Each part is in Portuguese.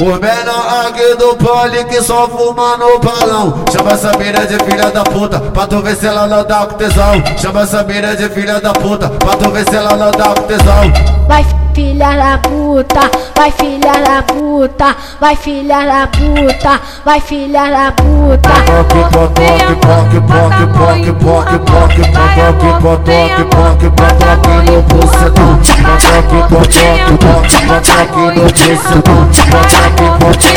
O menor aqui do pole que só fuma no balão. Chama essa mina de filha da puta Pra tu ver se ela não dá com tesão. Chama essa mina de filha da puta Pra tu ver se ela não dá com tesão. Vai filha da puta, vai filha da puta, vai filha da puta, vai filha da puta. Poque, poque, poque, poque, poque, poque, poque, poque, poque, poque, poque no bucetão. Poque, poque, poque, poque no bucetão. Poque, poque,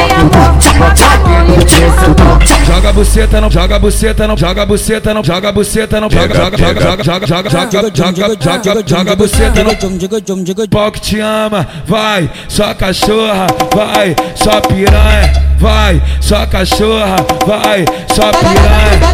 poque no bucetão. Joga a buceta não, joga a buceta não, joga a buceta não, joga a buceta não, joga, joga, joga, joga, joga, joga, joga, joga, joga, joga a buceta não. Pau que te ama, vai, só cachorra, vai, só piranha, vai, só cachorra, vai, só piranha.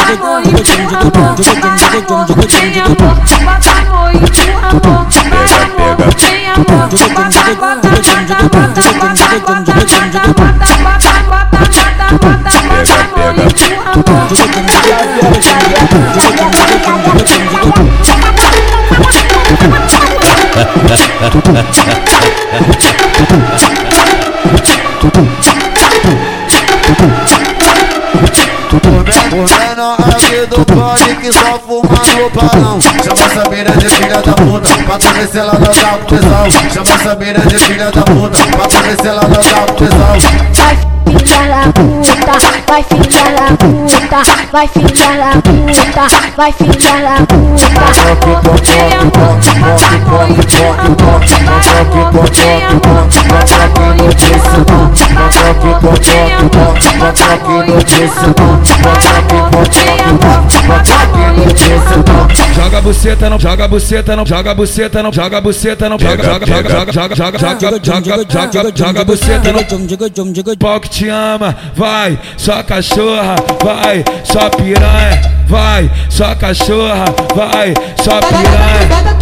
Boom. Moreno aqui do bonde que só fuma no parão Chama essa beira de filha da puta Pra tu ver se ela dá da tesão Chama essa beira de filha da puta Pra tu ver se ela dá da tesão filha da puta, vai filha da puta, vai filha da puta, vai filha da puta. Mata com isso, poque, poque, poque no Joga buceta não, joga buceta não, joga buceta não, joga buceta não, joga, joga, joga, joga, joga, joga, joga, joga, joga, buceta não. Pau que te ama, vai, só cachorra, vai, só piranha, vai, só cachorra, vai, só piranha.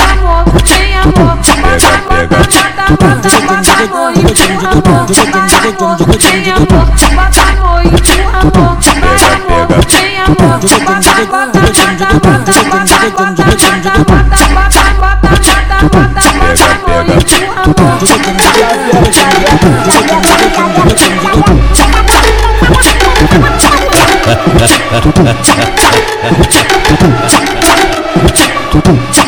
Tudo.